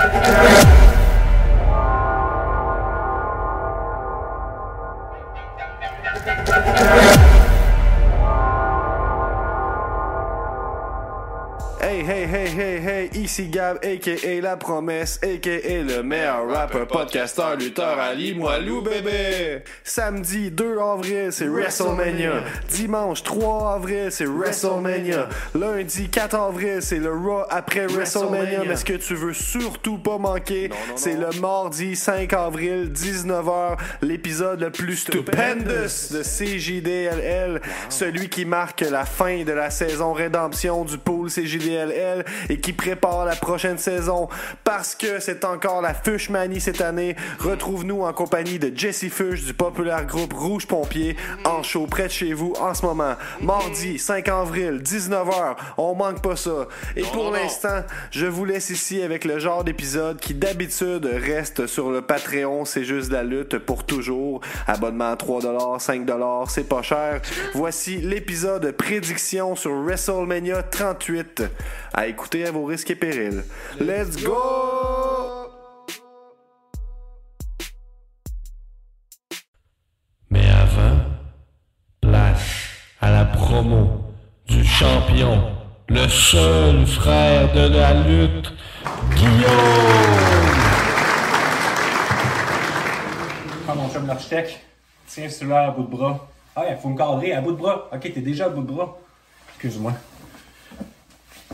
Hey, hey, hey, hey, hey, ici Gab, a.k.a. La Promesse, a.k.a. le meilleur rapper, podcasteur, lutteur, Ali Moilou, bébé! Samedi 2 avril, c'est WrestleMania. Dimanche 3 avril, c'est WrestleMania. Lundi 4 avril, c'est le Raw après WrestleMania. Mais ce que tu veux surtout pas manquer, c'est le mardi 5 avril, 19h, l'épisode le plus stupendous de CJDLL, celui qui marque la fin de la saison rédemption du pool CJDLL et qui prépare la prochaine saison parce que c'est encore la Fush Manie cette année. Retrouve-nous en compagnie de Jesse Fush du populaire groupe Rouge Pompier en show près de chez vous en ce moment. Mardi 5 avril, 19h. On manque pas ça. Et pour l'instant, je vous laisse ici avec le genre d'épisode qui d'habitude reste sur le Patreon. C'est juste la lutte pour toujours. Abonnement à 3$, 5$, c'est pas cher. Voici l'épisode prédiction sur WrestleMania 38 à écouter à vos risques et périls. Let's go! Le seul frère de la lutte, Guillaume! Ah, mon chum l'architecte, tiens celui-là à bout de bras. Ah, il faut me cadrer à bout de bras. Ok, t'es déjà à bout de bras. Excuse-moi.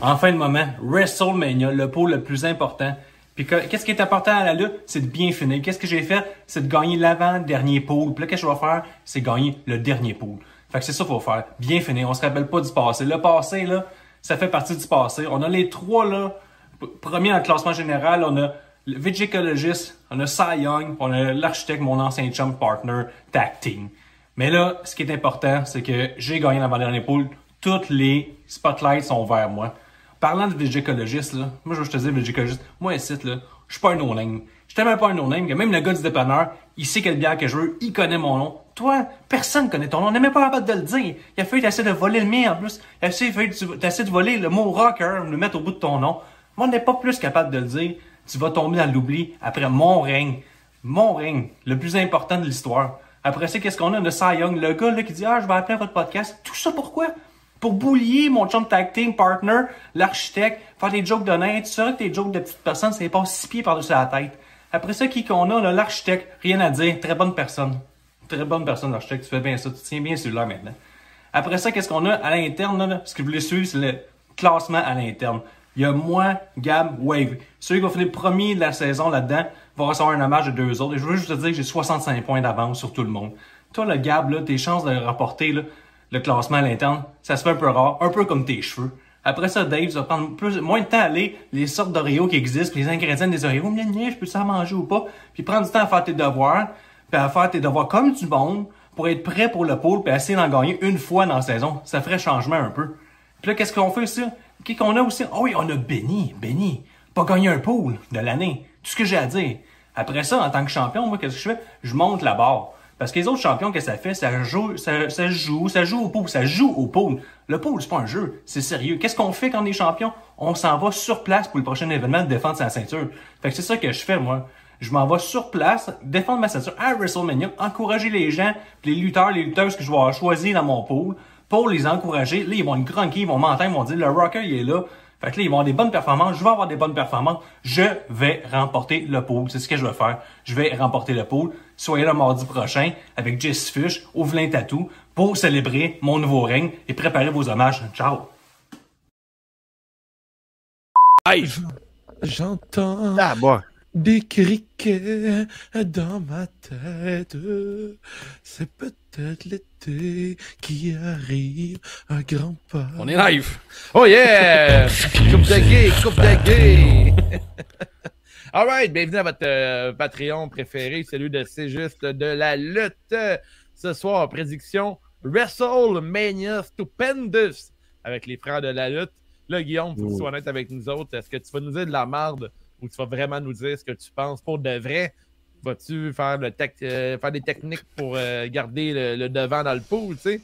En fin de moment, WrestleMania, le pôle le plus important. Puis que- qu'est-ce qui est important à la lutte? C'est de bien finir. Qu'est-ce que j'ai fait? C'est de gagner l'avant-dernier pôle. Puis là, qu'est-ce que je vais faire? C'est gagner le dernier pôle. Fait que c'est ça qu'il faut faire. Bien finir. On se rappelle pas du passé. Le passé, là, ça fait partie du passé. On a les trois, là, p- premiers dans le classement général. On a le Vigicologist, on a Cy Young, on a l'architecte, mon ancien chum partner, tag team. Mais là, ce qui est important, c'est que j'ai gagné l'avant-dernier pôle. Toutes les spotlights sont vers moi. Parlant de végécologiste, là, moi je veux te dire végécologiste, moi ici, là, je suis pas un no-name. Je suis tellement pas un no-name même le gars du dépanneur, il sait quelle bière que je veux, il connaît mon nom. Toi, personne connaît ton nom, on n'est même pas capable de le dire. Il a fallu t'essayer de voler le mien en plus. Il a fallu t'essayer de voler le mot rocker, le mettre au bout de ton nom. Moi, on n'est pas plus capable de le dire. Tu vas tomber dans l'oubli après mon règne. Mon règne, le plus important de l'histoire. Après ça, qu'est-ce qu'on a? A Cy Young, le gars là, qui dit Ah, je vais appeler votre podcast. Tout ça pourquoi? Pour boulier mon chum tag team partner, l'architecte, faire des jokes d'honnête. Tu sais que tes jokes de petites personnes, c'est pas six pieds par-dessus la tête. Après ça, qui qu'on a? L'architecte, rien à dire. Très bonne personne. Très bonne personne, l'architecte. Tu fais bien ça. Tu tiens bien celui-là maintenant. Après ça, qu'est-ce qu'on a à l'interne? là, Ce que vous voulez suivre, c'est le classement à l'interne. Il y a moi, Gab, Wave. Celui qui va finir premier de la saison là-dedans va recevoir un hommage de deux autres. Et je veux juste te dire que j'ai 65 points d'avance sur tout le monde. Toi, le Gab, là, tes chances de rapporter là, le classement à l'interne, ça se fait un peu rare, un peu comme tes cheveux. Après ça, Dave, ça va prendre plus, moins de temps à aller les sortes d'Oreos qui existent, les ingrédients des Oreos, je peux ça manger ou pas, puis prendre du temps à faire tes devoirs, puis à faire tes devoirs comme du monde, pour être prêt pour le pôle, puis essayer d'en gagner une fois dans la saison. Ça ferait changement un peu. Puis là, qu'est-ce qu'on fait aussi? Qu'est-ce qu'on a aussi? Oh oui, on a Benny, Benny. Pas gagné un pôle de l'année. Tout ce que j'ai à dire. Après ça, en tant que champion, moi, qu'est-ce que je fais? Je monte la barre. Parce que les autres champions, qu'est-ce que ça fait? Ça joue, ça, ça joue, ça joue au pôle, ça joue au pôle. Le pôle, c'est pas un jeu, c'est sérieux. Qu'est-ce qu'on fait quand on est champion? On s'en va sur place pour le prochain événement de défendre sa ceinture. Fait que c'est ça que je fais, moi. Je m'en vais sur place, défendre ma ceinture à WrestleMania, encourager les gens, les lutteurs, les lutteuses que je vais avoir choisis dans mon pôle, pour les encourager. Là, ils vont être grunquer, ils vont m'entendre, ils vont dire, le rocker, il est là. Fait que là, ils vont avoir des bonnes performances, je vais avoir des bonnes performances, je vais remporter le pôle. C'est ce que je vais faire. Je vais remporter le pôle. Soyez là mardi prochain avec Jess Fish au Velin Tattoo pour célébrer mon nouveau règne et préparer vos hommages. Ciao! J'entends Ah, bon. Des criquets dans ma tête. C'est peut-être l'été qui arrive à grands pas. On est live. Oh yeah! coupe de gay, coupe de gay. Alright, bienvenue à votre euh, Patreon préféré, celui de C'est juste de la lutte. Ce soir, prédiction WrestleMania Stupendous avec les frères de la lutte. Là, Guillaume, faut que tu sois honnête avec nous autres. Est-ce que tu vas nous dire de la merde ou tu vas vraiment nous dire ce que tu penses pour de vrai? Vas-tu faire, le tec- euh, faire des techniques pour euh, garder le, le devant dans le pool, tu sais?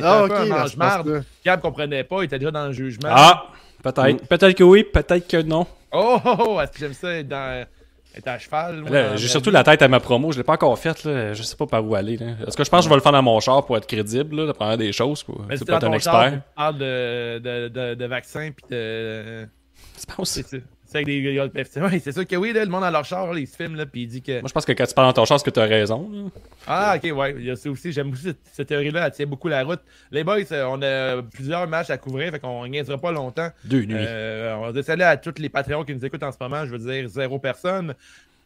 Ah, ok. ben, mange-marde. pas. Gab comprenait pas, il était déjà dans le jugement. Ah, peut-être. Peut-être que oui, peut-être que non. Oh, oh, oh, est-ce que j'aime ça être, dans, être à cheval? moi, Là, dans J'ai surtout vie? la tête à ma promo. Je l'ai pas encore faite. Là. Je sais pas par où aller. Là. Est-ce que je pense que je vais le faire dans mon char pour être crédible, là, de prendre des choses. Quoi. Mais pas être un char, expert? tu parles de, de, de, de vaccins pis de... Tu penses? C'est ça. C'est avec des. Ouais, c'est sûr que oui, là, le monde dans leur char, là, ils se filment, là, pis il dit que... Moi, je pense que quand tu parles dans ton char, c'est que tu as raison. là. Ah, ok, ouais. Il y a ça aussi. J'aime aussi cette, cette théorie-là. Elle tient beaucoup la route. Les boys, euh, on a plusieurs matchs à couvrir, fait qu'on niaisera pas longtemps. Deux nuits. Euh, on va déceler à tous les Patreons qui nous écoutent en ce moment. Je veux dire, zéro personne.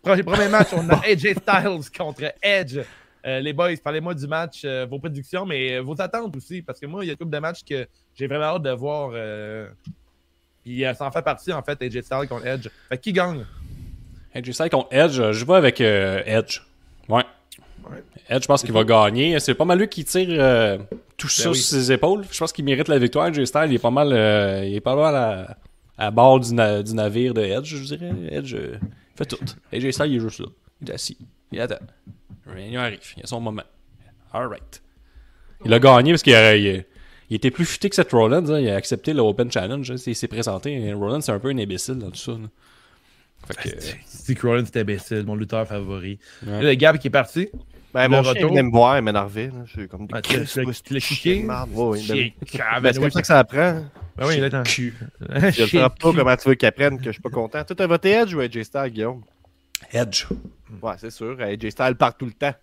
Premier, premier match, on a AJ Styles contre Edge. Euh, les boys, parlez-moi du match, euh, vos prédictions, mais vos attentes aussi. Parce que moi, il y a une couple de matchs que j'ai vraiment hâte de voir. Puis euh, ça en fait partie, en fait, AJ Styles contre Edge. Fait que qui gagne? Edge Style contre Edge, je vais avec euh, Edge. Ouais. Ouais. Edge, je pense qu'il va gagner. C'est pas mal lui qui tire euh, tout ça Ben oui. sur ses épaules. Je pense qu'il mérite la victoire. Edge Style, il est pas mal, euh, il est pas mal à, à bord du, na- du navire de Edge, je dirais. Edge euh, fait tout. Edge Style, il est juste là. Il est assis. Il attend. Réunion arrive. Il a son moment. Alright. Il a gagné parce qu'il a- il, il était plus futé que Seth Rollins. hein. Il a accepté l'Open Challenge. hein. Il s'est présenté. Rollins, c'est un peu un imbécile dans tout ça. là. Fait que, Steve Rollins, c'est imbécile, mon lutteur favori. Ouais. Là, le Gab qui est parti. Ben, Le mon chien retour. venait me voir, il m'énervait. là. Je suis comme Ah, tu l'as- kické? Ouais, ben, ben, c'est comme ça que ça apprend. Ben oui, là, attends. cul. Je ne sais pas comment tu veux qu'ils apprennent que je suis pas content. Toi, t'as voté Edge ou AJ Styles, Guillaume? Edge. Ouais, c'est sûr. AJ Styles part tout le temps.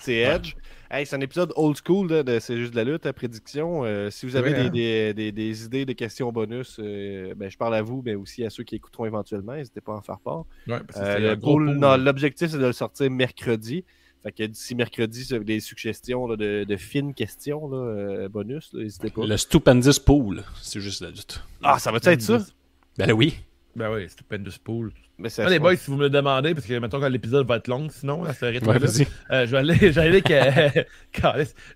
C'est Edge. Hey, c'est un épisode old school là, de C'est juste de la lutte, à prédiction. Euh, si vous avez des, hein? des, des, des idées de questions bonus, euh, ben, je parle à vous, mais aussi à ceux qui écouteront éventuellement. N'hésitez pas à en faire part. Ouais, Euh, L'objectif, c'est de le sortir mercredi. Fait que d'ici mercredi, si vous avez des suggestions là, de, de fines questions là, euh, bonus, n'hésitez pas. Le Stupendous Pool. C'est juste la lutte. Ah, ça va-tu être ça? Ben oui. Ben oui, stupendous pool. Mais c'est Ah, les boys, si vous me le demandez, parce que mettons que l'épisode va être long, sinon, à ce rythme Ouais, vas-y. euh, je vais aller, je vais aller que,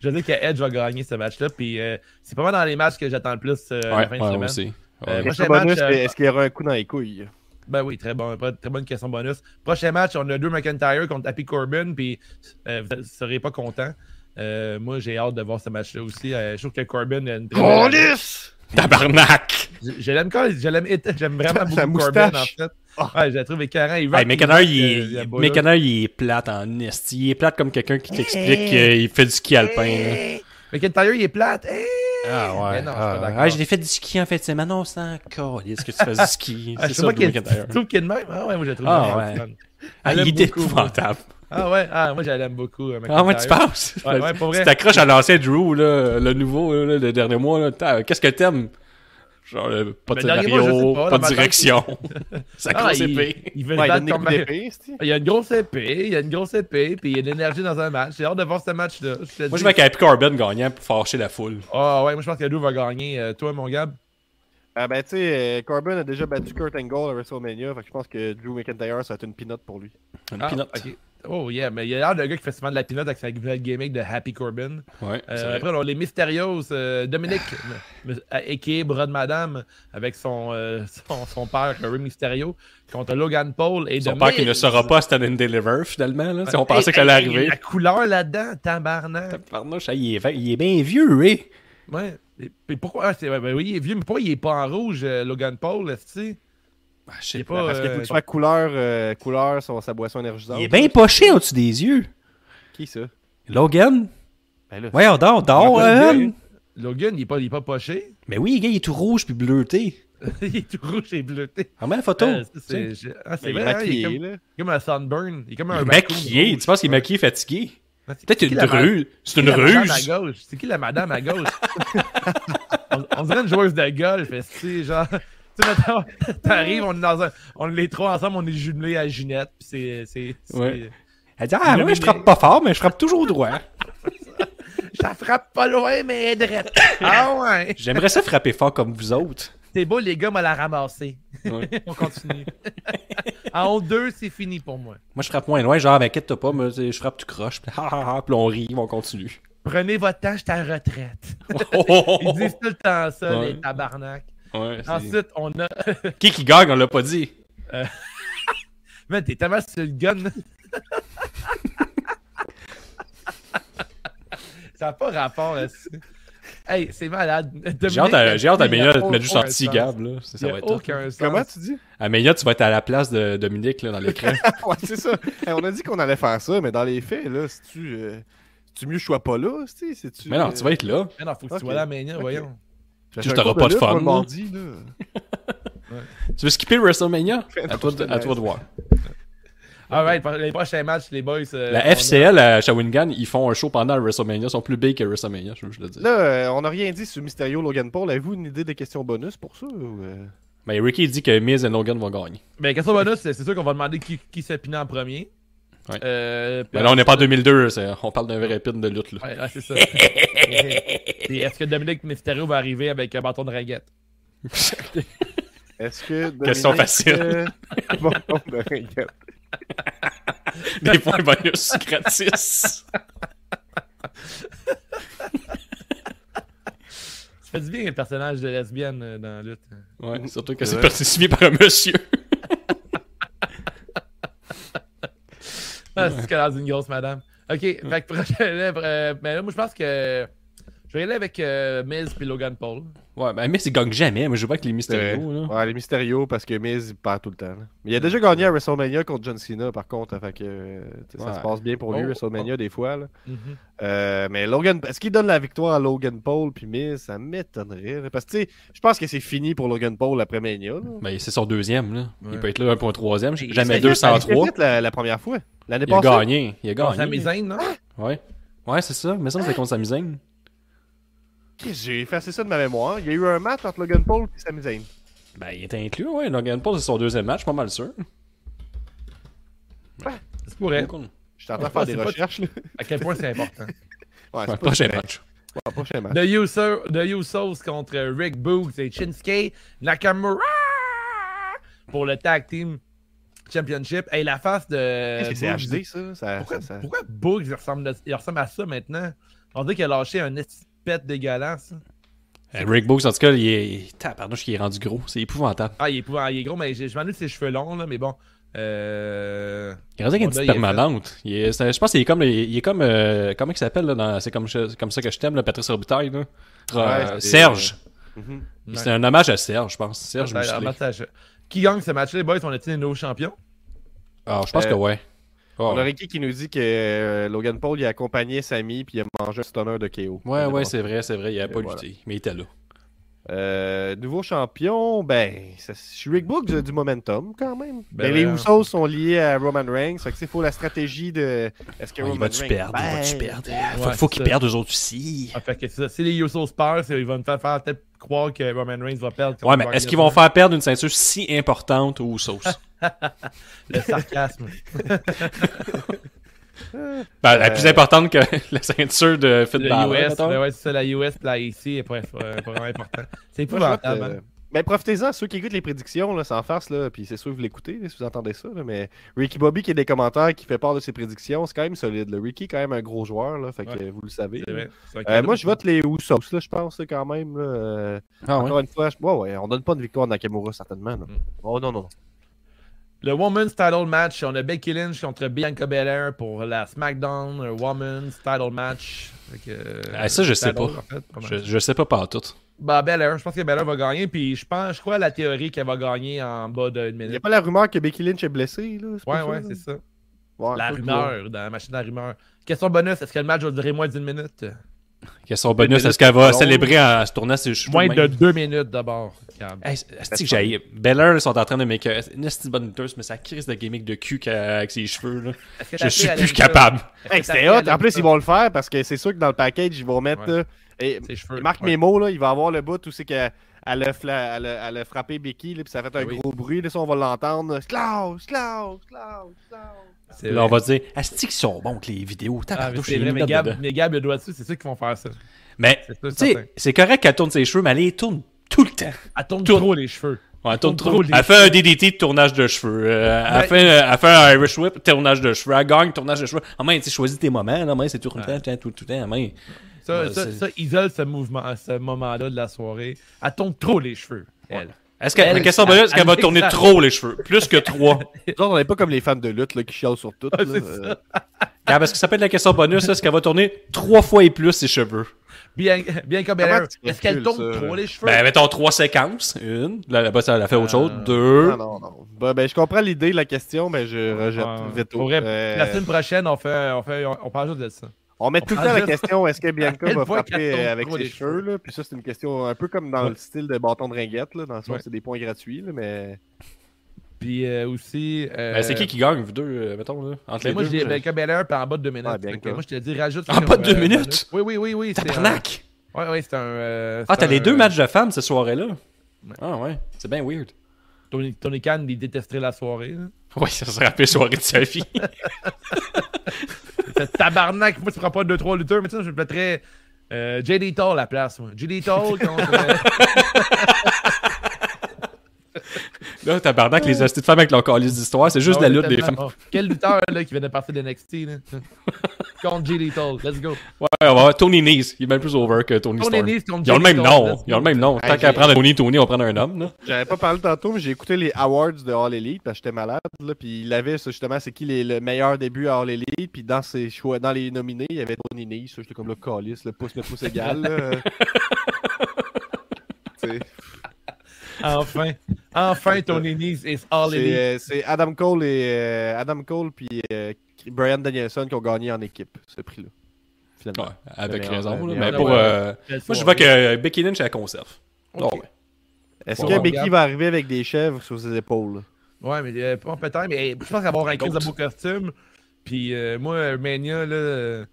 je vais dire que Edge va gagner ce match-là. Puis euh, c'est pas mal dans les matchs que j'attends le plus euh, la Ouais, fin de semaine. aussi. Euh, prochain bonus, match, euh, est-ce qu'il y aura un coup dans les couilles? Ben oui, très, bon, très bonne question bonus. Prochain match, on a Drew McIntyre contre Happy Corbin, puis euh, vous ne serez pas content. Euh, moi, j'ai hâte de voir ce match-là aussi. Euh, je trouve que Corbin a une très! Tabarnak! Je, je l'aime quand je l'aime j'aime vraiment Sa beaucoup Corbin en moustache. fait. Ah. Ouais, je la trouve écœurant. Il Hey, McIntyre, rock, il, euh. McIntyre, il est plate en esti. Il est plate comme quelqu'un qui t'explique qu'il fait du ski alpin. McIntyre, il est plate. Hey! Ah ouais. Mais non, je ah, d'accord. ah, j'ai fait du ski en fait c'est encore. Est-ce que tu fais du ski? Ah, C'est je ça, McIntyre. tu trouves qu'il est de même. Ah ouais, moi, je le trouve Ah, ouais. fun. Ah, Je il est moi. épouvantable. Ah ouais, ah, moi, je l'aime beaucoup. euh, Ah ouais, tu penses? Ouais, ouais, pour vrai. Tu t'accroches à l'ancien Drew, là, le nouveau, là, le dernier mois. Qu'est-ce que t'aimes? Genre, euh, pas de je sais scénario, pas, de direction. Sa grosse il, épée. il veut Ouais, il c'est-tu? Il y a une grosse épée, il y a une grosse épée, puis il y a de l'énergie dans un match. J'ai hâte de voir ce match-là. Moi, je vais avec Happy Corbin gagnant pour fâcher la foule. Ah ouais, moi je pense que Drew va gagner. Euh, toi, mon Gab? Ah ben tu sais, euh, Corbin a déjà battu Kurt Angle à WrestleMania, fait que je pense que Drew McIntyre, ça va être une pinote pour lui. Une Ah, pinotte. ok. Oh yeah, mais il y a l'air d'un gars qui fait souvent de la pinote avec sa nouvelle gimmick de Happy Corbin. Ouais, Euh, c'est vrai. après, on a les Mysterios, euh, Dominique, a.k.a. Bras de Madame, avec son, euh, son, son père, Rey Mysterio, contre Logan Paul et Son père qui ne sera pas Stand and Deliver, finalement. Là, si on pensait que hey, ça allait arriver. La couleur là-dedans, tabarnak. Il, est, il est bien vieux, hein? Ouais. Et, pourquoi ah, ben oui, il est vieux, mais pourquoi il est pas en rouge, euh, Logan Paul, est-ce que Ah, je Il sais pas. Parce qu'il faut que tu sois couleur, euh, couleur sur sa boisson énergisante. Il est bien poché au-dessus des yeux. Qui ça? Logan? Ben là, Ouais, on dort, dort, hein? Logan, il est pas, il est pas poché. Mais oui, gars, il est tout rouge puis bleuté. il est tout rouge et bleuté. Remets la photo. Euh, c'est, je- ah, c'est il est vrai, hein, il est maquillé, comme, là. comme un sunburn. Il est comme un Il maquillé. rouge. Tu penses qu'il est maquillé fatigué? C'est- Peut-être une ruse. C'est une qui la madame à ruse. gauche? C'est qui la madame à gauche? on, on dirait une joueuse de golf, tu sais, genre. Tu sais, t'arrives, on est dans un. On est les trois ensemble, on est jumelés à Ginette, pis c'est. Ouais. Elle dit Ah, moi, je frappe pas fort, mais je frappe toujours droit. Ça frappe pas loin, mais drette. ah ouais! J'aimerais ça frapper fort comme vous autres. C'est beau, les gars, m'a la ramasser. Ouais. on continue. en deux, c'est fini pour moi. Moi, je frappe moins loin, genre, m'inquiète pas, mais je frappe tout croche. Puis, puis on rit, on continue. Prenez votre temps, je suis à retraite. Oh, oh, oh, Ils disent tout le temps ça, Ouais. les tabarnak. Ouais, Ensuite, on a. Qui qui gagne, on l'a pas dit. Man, t'es tellement sur le gun. ça n'a pas rapport à ça. Hey, c'est malade. J'ai hâte à, j'ai hâte à de te mettre juste en petit. Gab, là. Ça, Il ça y va a être top. aucun sens. Comment tu dis? À Mania, tu vas être à la place de Dominique, là, dans l'écran. ouais, c'est ça. Hey, on a dit qu'on allait faire ça, mais dans les faits, là, si tu. euh, tu mieux que je sois pas là, si tu tu Mais non, tu vas être là. Mais non, faut que tu sois là Ok. voyons. Tu cours pas de fun, là. Tu veux skipper WrestleMania? Fais À toi, de, à toi de voir. Alright, les prochains matchs, les boys. euh, La a- FCL à Shawinigan, ils font un show pendant WrestleMania. Ils sont plus big que WrestleMania, je veux le dire. Là, euh, on n'a rien dit sur Mysterio Logan Paul. Avez-vous une idée des questions bonus pour ça? ou, euh? Mais Ricky dit que Miz et Logan vont gagner. Ben, question bonus, c'est sûr qu'on va demander qui, qui s'est piné en premier. Ouais. Euh, Mais là, on n'est pas en 2002, c'est- on parle d'un vrai pin de lutte. Là. Ouais, ouais, c'est ça. Est-ce que Dominique Mysterio va arriver avec un bâton de raguette? Est-ce que. Question facile. euh, bon, ben, regarde. Des points bonus gratis. Ça fait du bien le personnage de lesbienne euh, dans la lutte. Ouais, surtout que C'est participé par un monsieur. Ah, c'est que dans une grosse madame. Ok, fait que prochain euh, mais là, moi, je pense que je vais y aller avec euh, Miz puis Logan Paul. Ouais, mais Miz, il gagne jamais. Moi, je vois avec les. Mysterio. Là. Ouais, les Mysterio, parce que Miz, il perd tout le temps. là. Mais il a déjà gagné à WrestleMania contre John Cena, par contre. Fait que euh, tu sais, ça Ouais. se passe bien pour lui, Oh, WrestleMania, des fois. Là. Mhm. Euh, mais Logan, est-ce qu'il donne la victoire à Logan Paul puis Miz? Ça m'étonnerait. là, Parce que tu sais, je pense que c'est fini pour Logan Paul après Mania. là. Ben, c'est son deuxième. Là. Il peut être là un point troisième. Il- Jamais Il a fait 203. vite la, la première fois. L'année Il a passée. gagné. Il a gagné. Zayn, non? Ouais. Ouais, c'est ça. Mais ça, c'est contre Zayn. J'ai effacé ça de ma mémoire. Il y a eu un match entre Logan Paul et Sami Zayn. Ben, il était inclus, ouais. Logan Paul, c'est son deuxième match, pas mal sûr. C'est pour elle. Cool. Je suis en train de Ouais, faire des recherches. Là. À quel point c'est important. Ouais, Ouais, c'est prochain vrai. match. Ouais, prochain match. The, Uso, The Usos contre Rick Boogs et Shinsuke Nakamura pour le Tag Team Championship. Et la face de. C'est HD, ça? ça, Pourquoi, ça- ça- pourquoi Boogs il ressemble, de- il ressemble à ça maintenant? On dirait qu'il a lâché un esti pète dégueulasse. Euh, Rick Books, en tout cas, il est. Pardon, il est rendu gros. C'est épouvantable. Ah, il est, épouvant- il est gros, mais je, je m'en de ses cheveux longs, là, mais bon. Euh... Il est rendu avec une petite permanente. Il est- c'est- je pense qu'il est comme. Il est comme. euh, comment il s'appelle, là dans- C'est comme, je- comme ça que je t'aime, là, Patrice Robitaille, là. Euh, Ouais, c'est- Serge. Mhm. C'est un hommage à Serge, je pense. Serge massage. Qui gagne ce match-là, les boys? On a-t-il les nouveaux champions? Ah, je pense Euh, que ouais. Oh. On a Ricky qui nous dit que euh, Logan Paul il a accompagné Sami puis il a mangé un stunner de KO. Ouais, ouais, c'est vrai, c'est vrai. Il avait pas voilà. lutté, mais il était là. Euh, nouveau champion, ben, je suis Rick Books a du momentum quand même. Ben Ben, les ouais. Usos sont liés à Roman Reigns, fait que c'est faut la stratégie de. Est-ce que Ah, il Roman va-tu perdre? Il va-tu Ben, perdre? Faut, Ouais, faut c'est qu'il ça. perde eux autres aussi. Ah, fait que ça. Si les Usos perdent, ils vont me faire, faire peut-être croire que Roman Reigns va perdre. Ouais, mais est-ce qu'ils vont faire perdre une ceinture si importante aux sauces? Le sarcasme. Ben, la Euh, plus importante que la ceinture de Fit Le Balor, US, ben ouais, c'est ça, la US et la IC est pas, euh, pas vraiment important. C'est épouvantable. euh, hein. Ben, profitez-en, ceux qui écoutent les prédictions, là, sans farce, là, puis c'est sûr que vous l'écoutez, là, si vous entendez ça, là, mais Ricky Bobby qui a des commentaires, qui fait part de ses prédictions, c'est quand même solide. là. Ricky est quand même un gros joueur, là, fait que Ouais. euh, vous le savez. Vrai. Euh, moi, je vote les Usos, là, je pense, quand même. là, euh, Ah ouais? Encore une fois, je... ouais, ouais, on donne pas de victoire à Nakamura, certainement. Mm. Oh non, non. Le Women's Title Match, on a Becky Lynch contre Bianca Belair pour la SmackDown un Women's Title Match. Euh, Ah, ça, je sais pas. en fait, pas mal. Je, je sais pas par tout. Bah, Belair, je pense que Belair va gagner. Puis je pense, je crois à la théorie qu'elle va gagner en bas d'une Il n'y a minute. pas la rumeur que Becky Lynch est blessée, là? c'est Ouais, ouais, ça, c'est ça. Ouais, La rumeur, dans la machine à rumeur. Question bonus, est-ce que le match va durer moins d'une minute? Question bonus, minutes, est-ce qu'elle va célébrer en se tournant ses cheveux? Moins de deux minutes d'abord. Hey, c'est que j'ai. Beller sont en train de make une petite bonne lutteuse, mais ça crise de gimmick de cul avec ses cheveux. Là. Est-ce que Je suis plus capable. Est-ce que Hey, ta c'était hot. En plus, ils vont le faire parce que c'est sûr que dans le package, ils vont mettre. Ouais. là, et Ses cheveux. Marc ouais. Memo, là, il va avoir le bout où c'est qu'elle elle a, fla- elle a- elle a frappé Becky, là, puis ça a fait un Oui. gros bruit. Là, ça, on va l'entendre. Slow, slow, slow, slow. Là, on va dire, Asti qu'ils sont bons que les vidéos. Ah, c'est vrai, mais Gab, mais Gab, le doigt dessus, c'est ceux qui vont faire ça. Mais, C'est tu sûr, sais, c'est correct qu'elle tourne ses cheveux, mais elle les tourne tout le temps. Elle tourne Tourne. trop les cheveux. Ouais, elle tourne tourne trop. trop les Elle fait un DDT de tournage de cheveux. Euh, elle, fait, elle fait un Irish Whip, tournage de cheveux. Elle gagne, tournage de cheveux. Ah, mais tu sais, choisis tes moments. Là, mais c'est tout le temps, tout le temps, tout le temps. mais- Ça, Ouais, ça, c'est- ça isole ce mouvement, ce moment-là de la soirée. Elle tourne trop les cheveux, elle. Est-ce que, Elle- la question bonus, est-ce qu'elle va elle- tourner elle- trop les cheveux? Plus que trois. On n'est pas comme les fans de lutte là, qui chialent sur tout. là. Gab, est-ce que ça peut être la question bonus? Est-ce qu'elle va tourner trois fois et plus ses cheveux? Bien, Bianca Belair, tu est-ce qu'elle ça, trop les cheveux? Ben, mettons trois séquences. Une. Là, là-bas, ça a fait autre chose. Euh, Deux. Non, non, non. Ben, ben, je comprends l'idée de la question, mais je rejette. Faudrait- Euh, La semaine prochaine, on fait, on fait, on, on parle juste de ça. On met on tout le temps la question est-ce que Bianca va frapper euh, avec ses cheveux là? Puis ça, c'est une question un peu comme dans Ouais. le style de bâton de ringuette, là, dans le sens Ouais. où c'est des points gratuits, là, mais. Puis euh, aussi. euh, Ben, c'est qui qui gagne, vous deux, euh, mettons, là, entre ben, les moi, deux? je dis Bianca Belair, puis en bas de deux minutes. Que Bianca. moi, je te dis, rajoute. En bas de deux euh, minutes? Oui, oui, oui, oui. c'est un- Tabarnak! Ouais, ouais, c'est un. euh, Ah, t'as les deux matchs de femmes cette soirée-là? Ah, ouais. C'est bien weird. Tony, Tony Khan, il détesterait la soirée. là. Ouais, ça se rappelle soirée de sa vie. Tabarnak, moi, tu prends pas 2-3 lutteurs, mais tu sais, je me mettrais euh, JD Toll à la place. moi. JD Toll contre. Là, tabarnak, les astuces de femmes avec leur calice d'histoire, c'est juste ah la lutte des femmes. oh, Quel lutteur là, qui vient de partir d'NXT là? contre JD Toll, let's go. Ouais, on va voir Tony Nese. Il est bien plus over que Tony, Tony Storm. Nese contre Ils ont le même nom. Ils ont le même nom. Tant qu'à prendre Tony, Tony, on va prendre un homme. Là. J'avais pas parlé tantôt, mais j'ai écouté les awards de All Elite parce que j'étais malade. Là, puis il avait ça, justement, c'est qui les, le meilleur début à All Elite. Puis dans ses choix, dans les nominés, il y avait Tony Nese. ça, J'étais comme le calice, le pouce, mais pouce égal. Enfin, enfin, Tony Nese is all euh, c'est Adam Cole et euh, Adam Cole puis euh, Brian Danielson qui ont gagné en équipe ce prix-là. Ouais, Finalement. avec Mais, raison. là. mais, pour. ouais. euh, Moi, je vois que Becky Lynch, elle conserve. Ok. Oh, ouais. Est-ce que Becky va arriver avec des chèvres sur ses épaules? Ouais, mais euh, pas peut-être, mais je pense qu'elle va avoir un crise de beau costume. Puis euh, moi, Mania, là,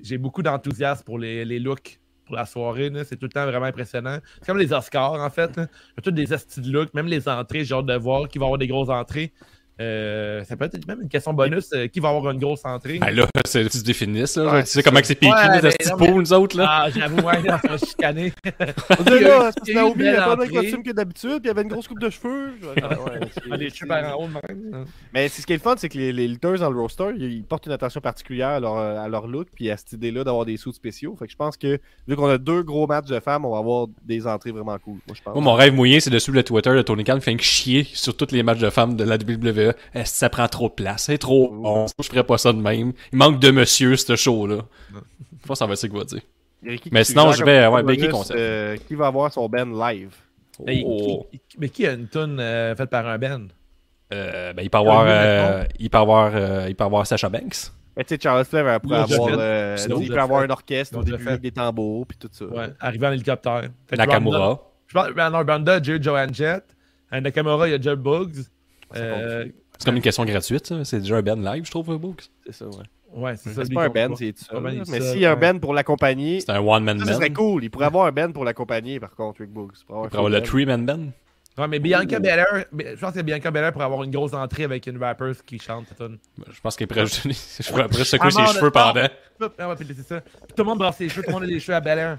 j'ai beaucoup d'enthousiasme pour les, les looks la soirée. C'est tout le temps vraiment impressionnant. C'est comme les Oscars, en fait. Il y a tous des astis de looks, même les entrées, j'ai hâte de voir qui va avoir des grosses entrées. Euh, ça peut être même une question bonus. euh, qui va avoir une grosse entrée? Ben là, c'est tu te définisses. Là. Ouais, tu sais c'est comment c'est piqué, Ouais, là, mais ce petit non, pot, mais- nous autres. Là? Ah, j'avoue, ouais, on va chicaner. On Il dirait y là, c'est y Naomi avait pas le belle même costume que d'habitude, puis il avait une grosse coupe de cheveux. Ah, ouais, c'est- les cheveux par en haut même. Mais c'est ce qui est le fun, c'est que les, les lutteurs dans le roster, ils, portent une attention particulière à leur, à leur look, puis à cette idée-là d'avoir des sous spéciaux. Fait que je pense que, vu qu'on a deux gros matchs de femmes, on va avoir des entrées vraiment cool. Moi, je pense. Moi, mon rêve mouillé, c'est de suivre le Twitter de Tony Khan fait que chier sur tous les matchs de femmes de la WWE. Ça prend trop de place? C'est trop bon. Je ferais pas ça de même. Il manque de monsieur, ce show-là. Je pense que ça va être ça qu'il va dire. Ricky, Mais sinon, je vais- ouais, Becky concept. euh, qui va avoir son band live? Oh. qui- mais qui a une tune euh, faite par un band? Euh, ben, il peut avoir, Il euh, il peut avoir, euh, il peut avoir Sasha Banks. Mais tu sais, Charles Flair pourrait avoir, le- il peut avoir un orchestre au début des tambours, puis tout ça. Ouais, arrivé en hélicoptère. Nakamura. Je pense que Ronda Banda, Joe Joanne Jett. À Nakamura, il y a Joe Bugs. Euh, C'est comme une question gratuite, ça. C'est déjà un band live, je trouve, Books. C'est ça, ouais. ouais, c'est ça. C'est pas un band, c'est tout. Un Mais s'il y a un band pour l'accompagner, C'est un one-man band. ça serait cool. Il pourrait avoir un band pour l'accompagner, par contre, Rick Boogs. Il pourrait pourrait avoir le three-man band. Ouais, mais Bianca Belair, je pense que Bianca Belair pour avoir une grosse entrée avec une rapper qui chante cette tune. Je pense qu'il pourrait juste je pourrais secouer ses cheveux pendant. Ah ouais, puis c'est ça. Puis tout le monde brasse ses cheveux, tout le monde a des cheveux à Belair.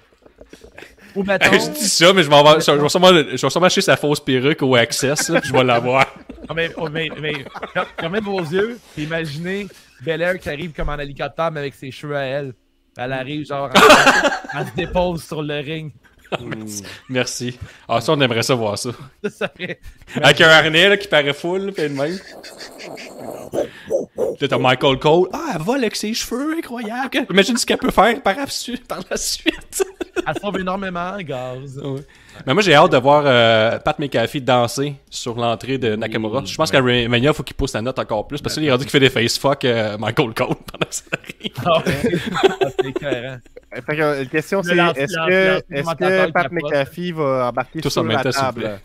Ou mettons. je dis ça, mais je vais, je vais sûrement, je vais sûrement acheter sa fausse perruque au Access, là, puis je vais l'avoir. Ah, mais, oh, mais, mais fermez vos yeux, puis imaginez Belair qui arrive comme en hélicoptère, mais avec ses cheveux à elle. Elle arrive, genre, en- elle se dépose sur le ring. Hmm. Merci. Ah, ça, on aimerait ça voir ça. Avec un harnais là, qui paraît full, puis de même. Là, t'as Michael Cole. Ah, elle vole avec ses cheveux, incroyable. Imagine ce qu'elle peut faire par la suite. Par la suite. Elle sauve énormément, gaz. Ouais. Mais moi, j'ai hâte de voir euh, Pat McAfee danser sur l'entrée de Nakamura. Je pense qu'à Mania, il faut qu'il pousse la note encore plus. Parce qu'il a dit qu'il fait des face fuck euh, Michael Cole pendant sa arrive. Ah, ouais. C'est écœurant. Fait que, euh, la question, c'est est-ce que, est-ce commentateur que Pat. McAfee va embarquer sur la table?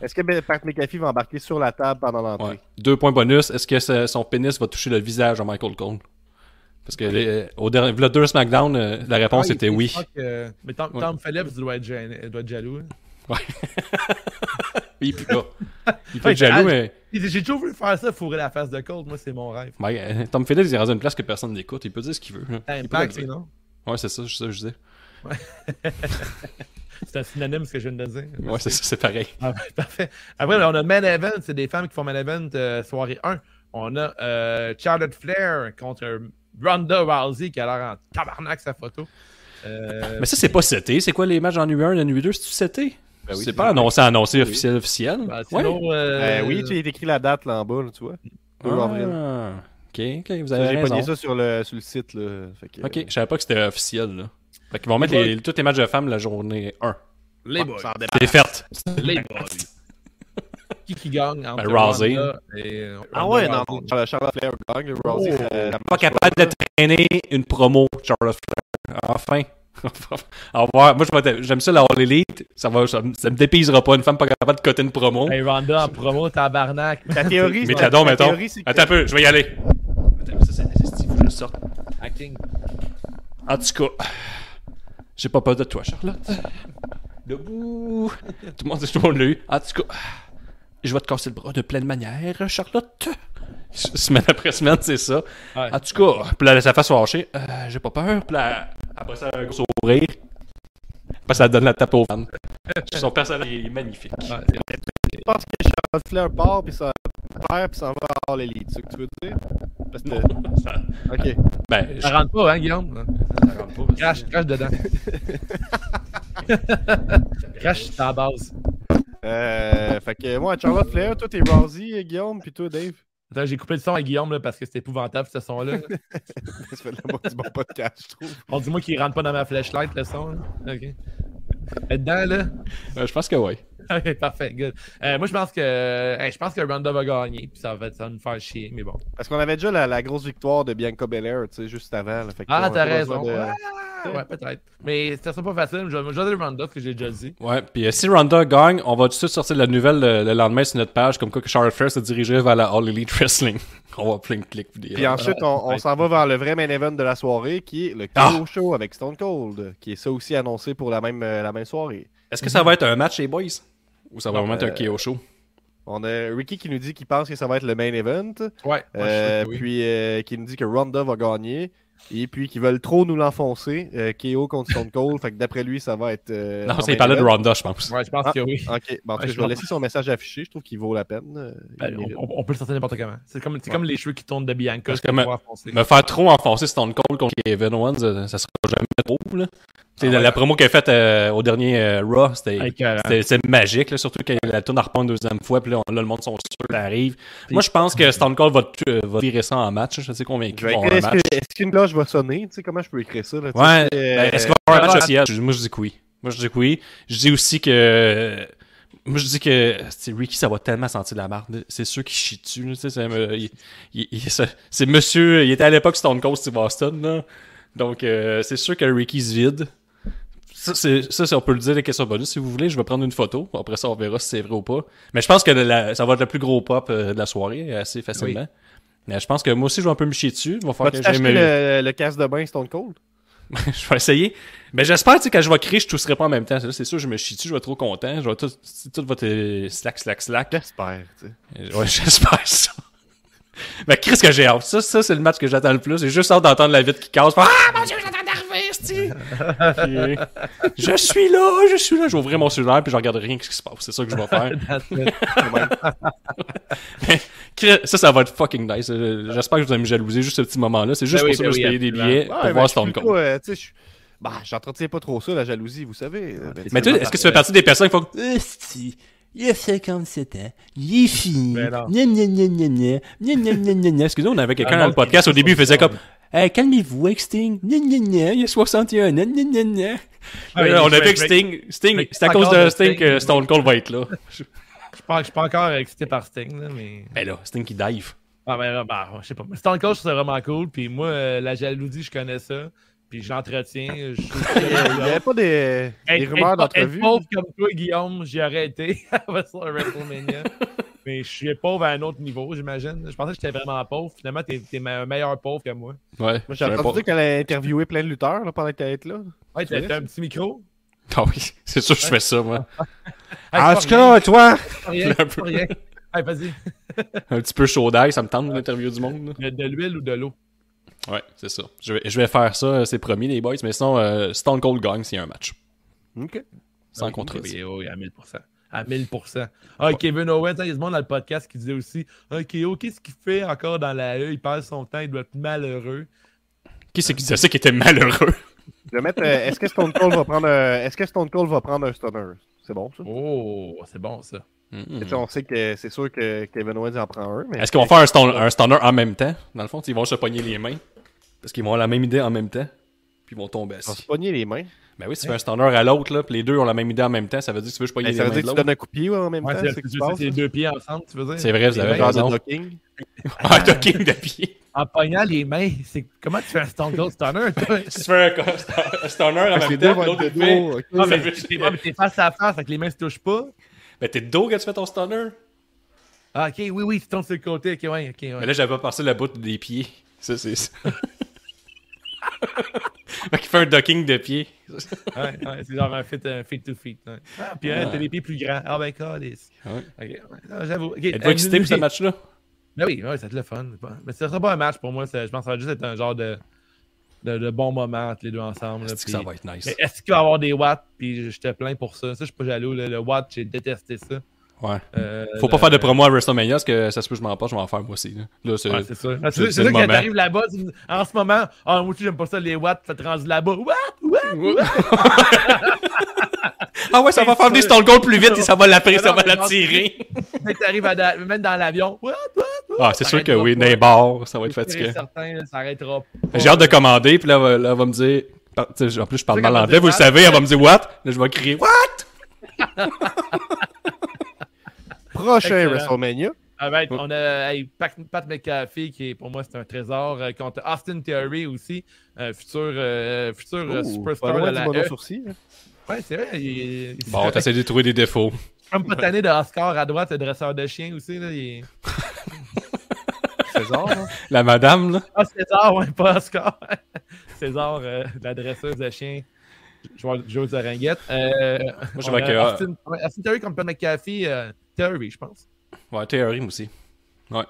Est-ce que ben, Pat McAfee va embarquer sur la table pendant l'entrée? Ouais. Deux points bonus. Est-ce que ce- son pénis va toucher le visage de Michael Cole? Parce que les- au dernier, le deux SmackDown, euh, la réponse Ah, était oui. euh, mais Tom, Ouais. Tom Phillips doit être, gêné- doit être jaloux. hein. Il peut, là. Il peut Ouais, être jaloux, ah, mais Il dit, J'ai toujours voulu faire ça, fourrer la face de Cold. Moi, c'est mon rêve. Ouais, euh, Tom Phillips, il est rendu à une place que personne n'écoute. Il peut dire ce qu'il veut. peut le Impact, dire. non? Ouais, c'est ça, c'est ça que je disais. C'est un synonyme, ce que je viens de dire. Ouais, c'est ça, c'est pareil. Ah, parfait. Après, on a Main Event, c'est des femmes qui font Main Event euh, soirée 1. On a euh, Charlotte Flair contre Ronda Rousey qui a l'air en tabarnak sa photo. Euh, Mais ça, c'est pas seté. C'est quoi les matchs en U1 et en U2? C'est-tu seté? Ben oui, c'est pas annoncé, annoncé officiel, officiel. sinon, euh, Euh, oui, tu as écrit la date là en bas, là, tu vois. 2 avril. Ok, ok, vous avez J'ai pogné ça sur le, sur le site. Là. Fait que, Ok, je savais pas que c'était officiel, là. Fait qu'ils vont mettre les- tous les matchs de femmes la journée 1. Les boys. C'est fait. Les boys. qui qui gagne entre Ben, Rousey. Et euh, Ah ouais, non, Rousey? non. Charlotte Flair gagne. Rousey, Oh. Pas capable de traîner une promo, Charlotte Flair. Enfin. Au revoir. Moi, j'aime ça, la All Elite. Ça, va, ça, me- ça me dépaysera pas. Une femme pas capable de coter une promo. Hey, Ronda en promo, tabarnak. Ta théorie, Mais t'as donc, mettons. Attends un peu, je vais y aller. Attends, ça, c'est c'est- faut que je le sorte. Acting. En tout cas, j'ai pas peur de toi, Charlotte. Debout. Tout le monde, tout le monde l'a eu. En tout cas, je vais te casser le bras de pleine manière, Charlotte. Semaine après semaine, c'est ça. Ouais. En tout cas, puis là, ça fait fâcher. Euh, j'ai pas peur. Puis là, après ça, un gros sourire. Parce que ça donne la tape aux fans. Son personnage est magnifique. Ouais, Je pense que Charlotte Flair part, puis ça perd, puis ça va à All Elite. C'est ce que tu veux dire? Parce que... Ça- Ok. ben, je- Ça rentre pas, hein, Guillaume? ça rentre pas. Crash, crash dedans. crash ta base. Euh, fait que moi, Charlotte Flair, toi, t'es Rousey, Guillaume, puis toi, Dave? Attends, j'ai coupé le son à Guillaume là, parce que c'était épouvantable ce son-là. Ça fait du bon podcast, je trouve. On dit moi qu'il rentre pas dans ma flashlight le son. là. Ok. Dedans là? Euh, je pense que oui. Ok, parfait, good. Euh, moi je pense que hey, je pense que Ronda va gagner, puis ça va, ça va nous faire chier, mais bon. Parce qu'on avait déjà la, la grosse victoire de Bianca Belair, tu sais, juste avant. là. Fait que Ah, t'as raison. de- Ouais, ouais, peut-être. Mais ça sera pas facile. Je vais je vais dire Ronda, ce que j'ai déjà dit. Ouais, puis euh, si Ronda gagne, on va tout de suite sortir la nouvelle le lendemain sur notre page, comme quoi que Charlotte Flair se dirigerait vers la All Elite Wrestling. on va plein de clics. Puis ensuite, on, on s'en va vers le vrai main event de la soirée, qui est le KO Ah! Show avec Stone Cold, qui est ça aussi annoncé pour la même, euh, la même soirée. Est-ce que ça va être un match, les boys? Ou ça va Non, vraiment être un euh, KO show? On a Ricky qui nous dit qu'il pense que ça va être le main event, Ouais. euh, puis euh, qui nous dit que Ronda va gagner, et puis qu'ils veulent trop nous l'enfoncer, euh, KO contre Stone Cold, fait que d'après lui, ça va être... euh, non, c'est parlait de. Ronda, je pense. Ouais, je pense Ah. que oui. Ok, bon, en tout Ouais, cas, je je vais pense- laisser son message affiché, je trouve qu'il vaut la peine. Ben, on, on peut le sortir n'importe comment. C'est comme, c'est comme les cheveux qui tournent de Bianca. Parce qui que me- faire trop enfoncer Stone Cold contre Kevin Owens, ça sera jamais trop, là. Ah la, ouais. la promo qu'elle a faite euh, au dernier euh, Raw, c'était c'était magique, là, surtout quand la tourne reprend une deuxième fois, puis là, on- là, le monde sont sûrs. Moi, je pense que Stone Cold va, euh, va virer ça en match, je suis convaincu. Est-ce match. que- est-ce qu'une cloche va sonner? Tu sais, comment je peux écrire ça? Là, Ouais, ben, euh, est-ce qu'il va y avoir un match euh, officiel? Je- Moi, je dis que oui. Moi, je dis que oui. Je dis aussi que. Moi, je dis que Ricky, ça va tellement sentir la marde. C'est sûr qu'il chie dessus. c'est monsieur. Il était à l'époque Stone Cold Steve Austin. Là. Donc, euh, c'est sûr que Ricky se vide. Ça, ça, on peut le dire, les questions bonus. Si vous voulez, je vais prendre une photo. Après ça, on verra si c'est vrai ou pas. Mais je pense que la- ça va être le plus gros pop euh, de la soirée, assez facilement. Mais je pense que moi aussi, je vais un peu me chier dessus. Il va falloir que j'aille le, le casque de bain Stone Cold? je vais essayer. Mais j'espère, tu sais, quand je vais crier, je tousserai pas en même temps. C'est sûr, je me chie dessus, je vais être trop content. Je vais tout, tout va être slack, slack, slack. J'espère, tu sais. Euh, Ouais, j'espère ça. Mais Chris, que j'ai hâte. Ça, ça c'est le match que j'attends le plus. J'ai juste hâte d'entendre la vitre qui casse. Ah, mon dieu, j'attends je suis là, je suis là. Je vais ouvrir mon cellulaire puis je regarde rien ce qui se passe. C'est ça que je vais faire. Ça, ça va être fucking nice. Euh, j'espère que vous allez me jalouser juste ce petit moment-là. C'est juste ben pour ça que ben je paye des billets pour voir Stone Cold. Euh, bah, j'entretiens pas trop ça, la jalousie, vous savez. Euh, ben, mais tu est-ce que tu fais partie des personnes qui font Esti, il a 57 ans, il est fini. Excusez-moi, on avait ah quelqu'un dans le podcast au début, il faisait comme Hey, calmez-vous avec Sting. Gna, gna, gna, il a 61 ans. Gna, gna, gna, gna. Ah, mais Là, on a vu que Sting, Sting mais c'est à cause de Sting Sting. que Stone Cold va être là. Je suis pas, je suis pas encore excité par Sting, là, mais. Ben là, Sting qui dive. Ah, ben, bah, je sais pas. Mais Stone Cold, ça vraiment cool. Puis moi, euh, la jalousie, je connais ça. Puis j'entretiens. Je Il n'y avait pas des, des Être- rumeurs d'entrevue? Pauvre comme toi, Guillaume, j'y aurais été sur le WrestleMania. Mais je suis pauvre à un autre niveau, j'imagine. Je pensais que j'étais vraiment pauvre. Finalement, t'es es un meilleur pauvre que moi. Ouais. Moi, pas. dire qu'elle a interviewé plein de lutteurs là, pendant que t'allais être là. Ouais, t'as un petit micro. Ah oui, c'est sûr que je fais ça, moi. En tout cas, toi, rien, peu. rien. Hey, vas-y. Un petit peu chaud d'ail, ça me tente l'interview du monde. là. De, de l'huile ou de l'eau? Ouais, c'est ça. Je vais, je vais faire ça, c'est promis, les boys. Mais sinon, euh, Stone Cold gagne s'il y a un match. OK. Sans Oui, contredit. Oui, oui, à 1000%. À 1000%. Ah, Kevin Owens, il y a du monde dans le podcast qui disait aussi Ah, KO, qu'est-ce qu'il fait encore dans la E? Il passe son temps, il doit être malheureux. Qui c'est qui disait ça qui était malheureux? Je vais mettre. euh, Est-ce que Stone Cold va prendre un. Est-ce que Stone Cold va prendre un stunner? C'est bon, ça? Oh, c'est bon ça. Mhm. Sais, On sait que c'est sûr que Kevin Owens en prend un. Mais... Est-ce qu'ils vont faire un, stone- un stunner en même temps? Dans le fond, ils vont se pogner les mains. Parce qu'ils vont avoir la même idée en même temps. puis ils vont tomber On va assis. se pogner les mains. Ben oui, si tu fais un stunner à l'autre, là, puis les deux ont la même idée en même temps, ça veut dire que tu veux que je pogne Ben, les ça veut dire que tu donnes un coup de pied ouais, en même Ouais, temps. c'est les deux pieds ensemble, tu veux dire? C'est vrai, vous avez C'est genre de raison. knocking. Ah, talking de pied. En pognant les mains, c'est comment tu fais un Stone Cold Stunner, tu fais un, un stunner en même les deux temps, l'autre dos. ok. Ah, mais t'es mais face à face, que les mains se touchent pas. Ben t'es de dos quand tu fais ton stunner? Ah, ok, oui, oui, tu tombes sur le côté, ok, ouais, ok, ouais. Mais là, j'avais pas passé la bout des pieds. Ça, c'est ça. qu'il fait un docking de pied. Ouais, ouais, c'est genre un feet, un feet to feet. ouais. Ah, puis hein, t'as les pieds plus grands. Ah, ben, calice. Ouais. Ok, ouais, non, j'avoue. Êtes-vous euh, excité pour ce match-là? Ben oui, ouais, ça va être le fun. Mais ce sera pas un match pour moi. Je pense que ça va juste être un genre de, de, de bon moment entre les deux ensemble. Est-ce que ça va être nice? Est-ce qu'il va y avoir des watts? Puis je te plains pour ça? Ça, je suis pas jaloux. là. Le watt, j'ai détesté ça. Ouais. Euh, Faut pas le- faire de promo à WrestleMania, parce que ça se peut que je m'en passe, je vais en faire moi aussi. Là, Là, c'est- Ouais, c'est ça. Ah, c'est- ça quand moment. t'arrives là-bas, en ce moment, ah, moi aussi j'aime pas ça les watts, fait rendu là-bas. What? What? ah ouais, ça va faire venir Stone Cold plus vite et ça va l'appeler, ça va mais l'attirer. Que t'arrives à même dans l'avion, what? What? what? Ah, c'est sûr que oui, bars, ça va être certain, là, ça arrêtera pas. J'ai hâte de commander, puis là, elle va- là, me dire. En plus, je parle mal anglais, vous le savez, elle va me dire What? Là, je vais crier What? Prochain Excellent. WrestleMania. Ah ben, on a hey, Pat, McAfee qui est pour moi c'est un trésor euh, contre Austin Theory aussi, euh, futur euh, futur euh, superstar de la E. sourcil. hein. Ouais, c'est vrai, il, il, Bon, t'essaies de trouver des défauts. comme pas tanné de Oscar à droite, le dresseur de chien aussi là, il. César, hein. La madame, là. Ah, César, ouais, pas Oscar. César, euh, la dresseuse de chien. Joueur joueuse de ringuette. Euh, je vois que, Austin Theory contre Pat McAfee. Euh, Theory, je pense. Ouais, Theory aussi. Ouais.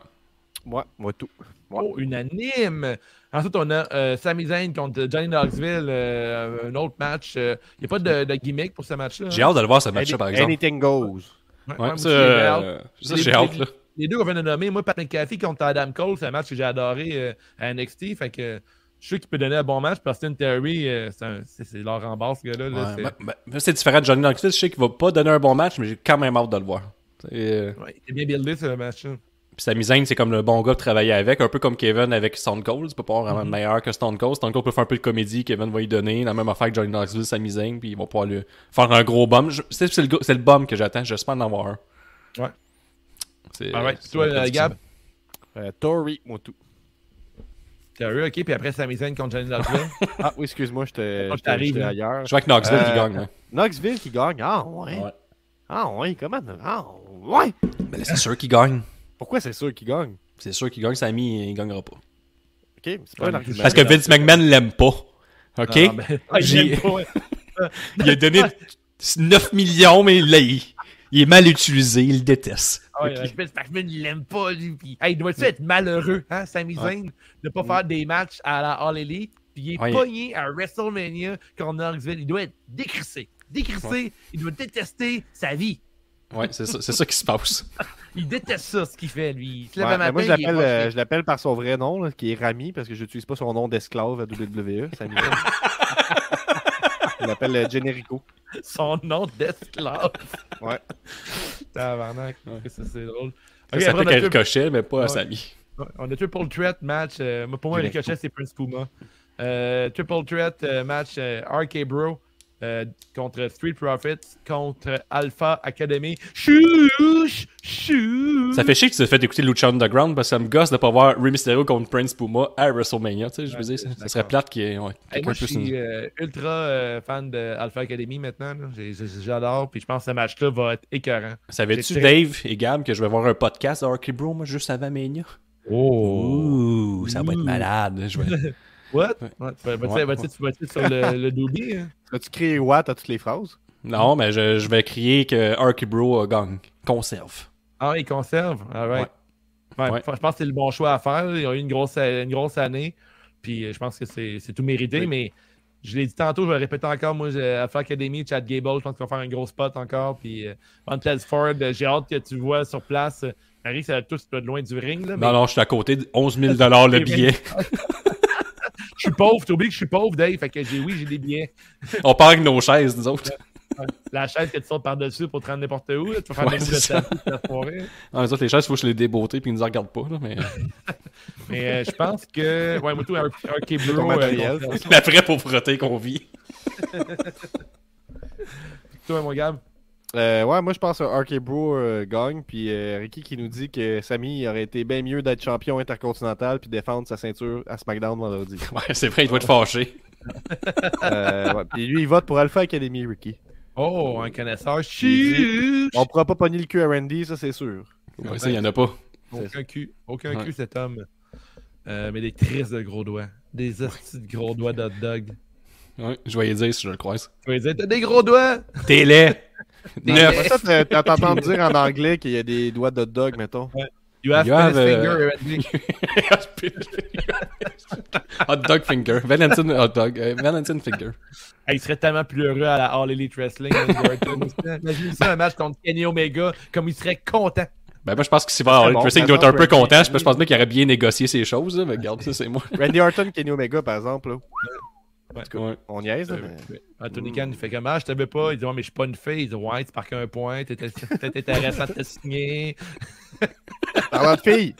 Moi, moi tout. Ouais. Oh, unanime! Ensuite, on a euh, Sami Zayn contre Johnny Knoxville. euh, un autre match. Il n'y a pas de, de gimmick pour ce match-là? J'ai hâte de le voir, ce match-là, par exemple. Anything goes. Ouais, Ouais, ouais, ça, moi aussi, j'ai hâte. euh, ça, Les- j'ai hâte, là. Les deux qu'on vient de nommer, moi, Pat McAfee contre Adam Cole, c'est un match que j'ai adoré euh, à NXT. Fait que je suis sûr qu'il peut donner un bon match. Parce que euh, c'est en bas, ce gars-là. là, Ouais, c'est- ben- ben- ben, c'est différent de Johnny Knoxville. Je sais qu'il va pas donner un bon match, mais j'ai quand même hâte de le voir. C'est, euh, ouais, il est bien buildé, ce match-là. Puis Sami Zayn, c'est comme le bon gars de travailler avec, un peu comme Kevin avec Stone Cold. C'est pas pas vraiment Mhm. meilleur que Stone Cold. Stone Cold peut faire un peu de comédie, Kevin va y donner. La même affaire que Johnny Knoxville, Sami Zayn, puis ils vont pouvoir lui faire un gros bum. Je- C'est le, le bum que j'attends. J'espère en avoir un. Ouais. C'est, Toi, euh, prédiction. Gab, Euh, Tory, moi tout. Theory, ok. Puis après, Sami Zayn contre Johnny Knoxville? Ah oui, excuse-moi, j'étais Quand j'étais- t'arrives, j'étais là. ailleurs. Je vois que Knoxville qui gagne. hein. Knoxville qui gagne. Ah ouais. Ouais. Ah ouais, comment? Ah ouais. Ben là, c'est sûr qu'il gagne. Pourquoi c'est sûr qu'il gagne? C'est sûr qu'il gagne. Sami, il gagnera pas. Ok, c'est pas un argument. Parce que Vince McMahon l'aime pas. OK? Ah, ben, ah, il pas, ouais. Il a donné 9 millions, mais là, il, il est mal utilisé. Il le déteste. Ah. Vince McMahon, il l'aime pas, lui. Puis, hey, il doit-tu être malheureux, hein, Sami Zayn, de pas faire des matchs à la All Elite, puis il est Ouais. pogné à WrestleMania contre Knoxville. Il doit être décrissé. Décrissé, il doit détester sa vie. Ouais, c'est ça, ça qui se passe. Il déteste ça, ce qu'il fait, lui. Il se lève Ouais, matin, moi, je l'appelle, euh, par son vrai nom, là, qui est Rami, parce que je n'utilise pas son nom d'esclave à WWE. Ça je l'appelle euh, Generico. Son nom d'esclave. Ouais. Tabarnak. Ouais. Ça, c'est drôle. Ça Ok, s'appelle après, on a qu'un ricochet, mais pas à Ouais. Sami. Ouais, On a Triple Threat match. euh, pour moi, ricochet, c'est Prince Puma. Euh, triple Threat euh, match euh, RK Bro euh, contre Street Profits contre Alpha Academy. Chouch! Chouch! Ça fait chier que tu t'es fait écouter Lucha Underground parce que ça me gosse de pas voir Rey Mysterio contre Prince Puma à WrestleMania. Tu sais, je veux dire, ça, ça serait plate qu'il y ait ouais, Hey, quelqu'un moi, je suis euh, ultra euh, fan de Alpha Academy maintenant. J'adore. Puis je pense que ce match-là va être écœurant. Savais-tu, très- Dave et Gab, que je vais voir un podcast de RK Bro, moi, juste avant Mania? Oh! Ouh, ça va être malade. Je vais- What? Ouais. Tu Ouais, sur le, le Doobie? hein? As-tu créé Watt à toutes les phrases? Non, mais je, je vais crier que RK Bro euh, gagne. Conserve. Ah, il conserve. All right. Ouais, Ouais. Je pense que c'est le bon choix à faire. Ils ont eu une grosse, une grosse année. Puis euh, je pense que c'est tout mérité. Oui. Mais je l'ai dit tantôt, je vais le répéter encore. Moi, j'ai- Alpha Academy, Chad Gable, je pense qu'ils vont faire un gros spot encore. Puis euh, Montez Ford, euh, j'ai hâte que tu vois sur place. euh, Marie, ça va tous de loin du ring. Là, mais Non, non, je suis à côté de 11 000 le billet. Je suis pauvre. Tu oublies que je suis pauvre, Dave. Fait que j'ai oui, j'ai des billets. On part avec nos chaises, nous autres. La chaise que tu sautes par-dessus pour te rendre n'importe où. là. Tu vas faire Ouais, des de ça. la soirée. Non, les autres, les chaises, il faut que je les débeauté puis ils nous en regardent pas. Là, mais... Mais euh, je pense que. Ouais, moi, tout, un, euh, La vraie pauvreté qu'on vit. toi, mon gars. Euh, ouais, moi je pense que RK Bro euh, gagne, puis euh, Ricky qui nous dit que Sami aurait été bien mieux d'être champion intercontinental puis défendre sa ceinture à SmackDown vendredi. Ouais, c'est vrai, il doit être fâché. Euh, ouais, puis lui il vote pour Alpha Academy, Ricky. Oh, un connaisseur. Chiche! On pourra pas pogner le cul à Randy, ça c'est sûr. Ouais, ça, il y en a pas. Aucun cul. Aucun Ouais. cul, cet homme. Euh, mais des crises de gros doigts. Des hosties de gros doigts d'hot dog. Ouais, je vais y dire si je le croise. Tu vas dire, t'as des gros doigts! T'es laid! Neuf! Après ça, t'as- t'as entendu dire en anglais qu'il y a des doigts de dog, mettons. You have You have, euh, finger, Randy. hot dog finger. Valentine hot dog. euh, Valentine finger. Il serait tellement plus heureux à la All Elite Wrestling. Imagine ça, un match contre Kenny Omega, comme il serait content. Ben, moi, je pense que s'il va avoir bon, par doit être un peu content. Je pense bien qu'il aurait bien négocié ces choses, là, mais regarde, ça, c'est moi. Randy Orton, Kenny Omega, par exemple, là. Ouais. On niaise, Euh, mais... ah, Tony Khan, il fait comment? Je t'avais pas. Il dit, ouais, mais je suis pas une fille. Il dit, ouais, tu marques un point. T'étais peut-être intéressant de te signer. Parlant de filles,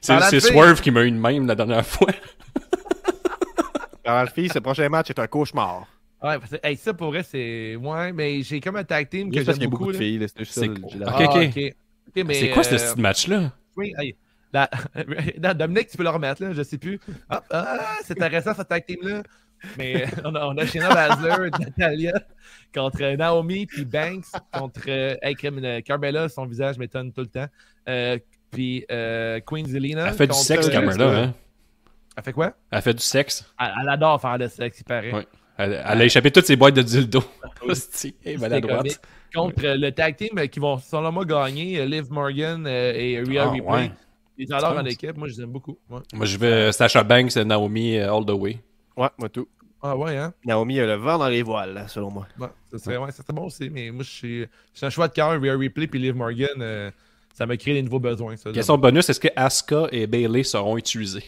C'est c'est. Swerve qui m'a eu une même la dernière fois. parlant de filles, ce prochain match est un cauchemar. Ouais, parce que, hey, ça pour vrai, c'est. Ouais, mais j'ai comme un tag team que Juste parce j'aime qu'il y a beaucoup. beaucoup de filles, juste ça. C'est- le- Ok, Ah, ok. ok. C'est quoi ce euh, style match-là? Oui, hey, la- non, Dominique, tu peux le remettre, là, je sais plus. Ah, ah, c'est intéressant ce tag team-là. Mais on a, on a Shayna Baszler, Natalia contre Naomi, puis Banks contre euh, hey, euh, Carmella, son visage m'étonne tout le temps. Euh, puis euh, Queen Zelina. Elle fait du sexe, euh, Cameron, hein? Elle fait quoi? Elle fait du sexe. Elle, elle adore faire le sexe, il paraît. Ouais. Elle, elle a échappé toutes ses boîtes de dildo. Hostie, elle va à C'était droite. comique. Contre euh, le tag team euh, qui vont selon moi gagner, euh, Liv Morgan euh, et Rhea Ah, Ripley. ouais. Ils en équipe, moi je les aime beaucoup. Moi, je vais Sasha Banks et Naomi euh, all the way. Ouais, moi tout. Ah ouais, hein? Naomi a le vent dans les voiles, là, selon moi. Ouais, ça serait, ouais, ça serait bon aussi, mais moi, je suis, c'est un choix de cœur. Rhea Ripley puis Liv Morgan, euh, ça me crée des nouveaux besoins. Ça, Question bonus, est-ce que Asuka et Bailey seront utilisés?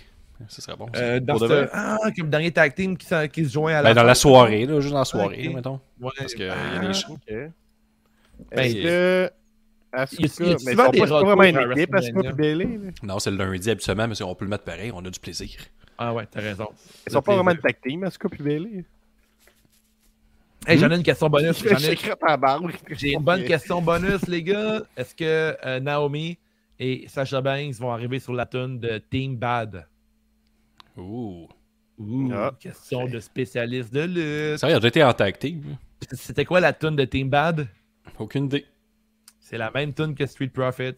Ce serait bon. euh, dans ce, ah, comme dernier tag team qui, se joint à la Ben, dans la soirée, là, juste dans la soirée, là, mettons. Ouais, Parce qu'il y a ah, des ch- Ok. Ben, Est-ce que. Asuka, mais ils sont pas, c'est pas retours vraiment une équipe, Asuka WrestleMania. et Bailey. là. Non, c'est le lundi habituellement, mais si on peut le mettre pareil, on a du plaisir. Ah ouais, t'as raison. Ils sont pas vraiment une tag team, Asuka et Bailey. Hey, j'en ai une question bonus. J'ai une bonne question bonus, les gars. Est-ce que euh, Naomi et Sasha Banks vont arriver sur la tune de Team Bad? Ouh. Ouh, Ah. question de spécialiste de lutte. Ça, il a déjà été en tag team. C'était quoi la tune de Team Bad? Aucune idée. C'est la même tune que Street Profits.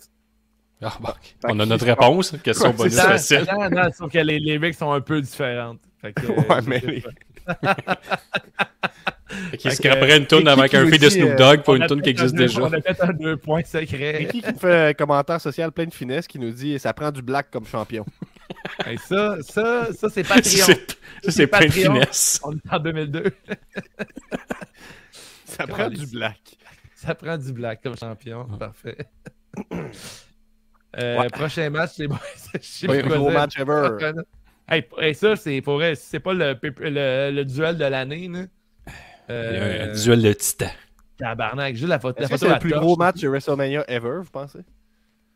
Ah, bon. On a notre réponse. Question Ouais, bonus ça. facile. Non, non, sauf que les lyrics sont un peu différentes. Fait que, euh, Ouais, mais les- Fait scraperait une toune avec un fille de Snoop euh, Dogg pour une toune qui existe deux- déjà? On a peut-être un deux points secrets. Ricky qui fait un commentaire social plein de finesse qui nous dit ça prend du black comme champion? Ça, ça, ça c'est Patreon. Ça, c'est plein de finesse. On est en 2002. Ça prend du black. Ça prend du black comme champion. Parfait. Euh, Prochain match, c'est bon. Je sais Oui, Gros match ever. Hey, ça, c'est pour vrai. C'est pas le, le, le duel de l'année. a Euh, un duel de titan. Tabarnak, juste la photo. C'est le plus torche. gros match de WrestleMania ever, vous pensez?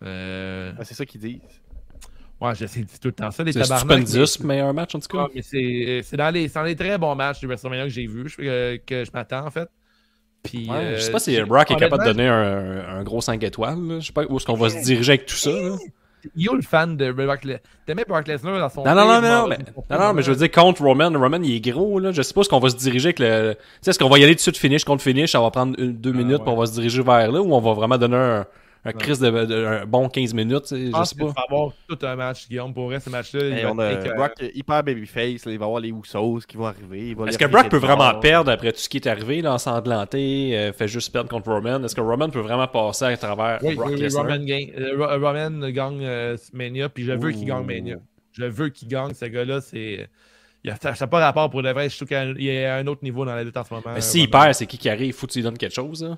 Euh, Ah, c'est ça qu'ils disent. ouais, j'essaie de dire tout le temps ça, les C'est tabarnak. Stupendous, meilleur match en tout cas. Ouais, mais c'est c'est dans les, c'est dans les très bons matchs de WrestleMania que j'ai vus, je- que, que je m'attends en fait. Puis, Ouais, euh, je sais pas si Brock est capable de donner un, un gros 5 étoiles. là. Je sais pas où est-ce qu'on va se diriger avec tout ça. là. Yo, le fan de Brock Lesnar. T'aimais Brock Lesnar dans son. Non, non, non, non, moment- mais, non, non, mais je veux dire, contre Roman, Roman, il est gros, là. Je sais pas ce qu'on va se diriger avec le. Tu sais, est-ce qu'on va y aller tout de suite finish contre finish, ça va prendre une- deux minutes, ouais. puis on va se diriger vers là, ou on va vraiment donner un, un crise de, de- un bon 15 minutes, Je je pense sais pas. va avoir tout un match, Guillaume. Pour vrai, ce match-là. il Hey, on a écœurant. Brock hyper babyface, là, il va avoir les Usos qui vont arriver. il Est-ce que Brock peut vraiment perdre après tout ce qui est arrivé, là, ensanglanté, euh, fait juste perdre contre Roman? Est-ce que Roman peut vraiment passer à travers Oui, Brock oui? Roman, gagne, euh, Ro- Roman gagne euh, Mania, puis je veux qu'il gagne Mania. Je veux qu'il gagne, ce gars-là. C'est. Il a, ça n'a pas rapport pour de vrai. Je trouve qu'il y a un autre niveau dans la lutte en ce moment. Mais euh, s'il perd, c'est qui qui arrive? Faut que tu lui donnes quelque chose, là?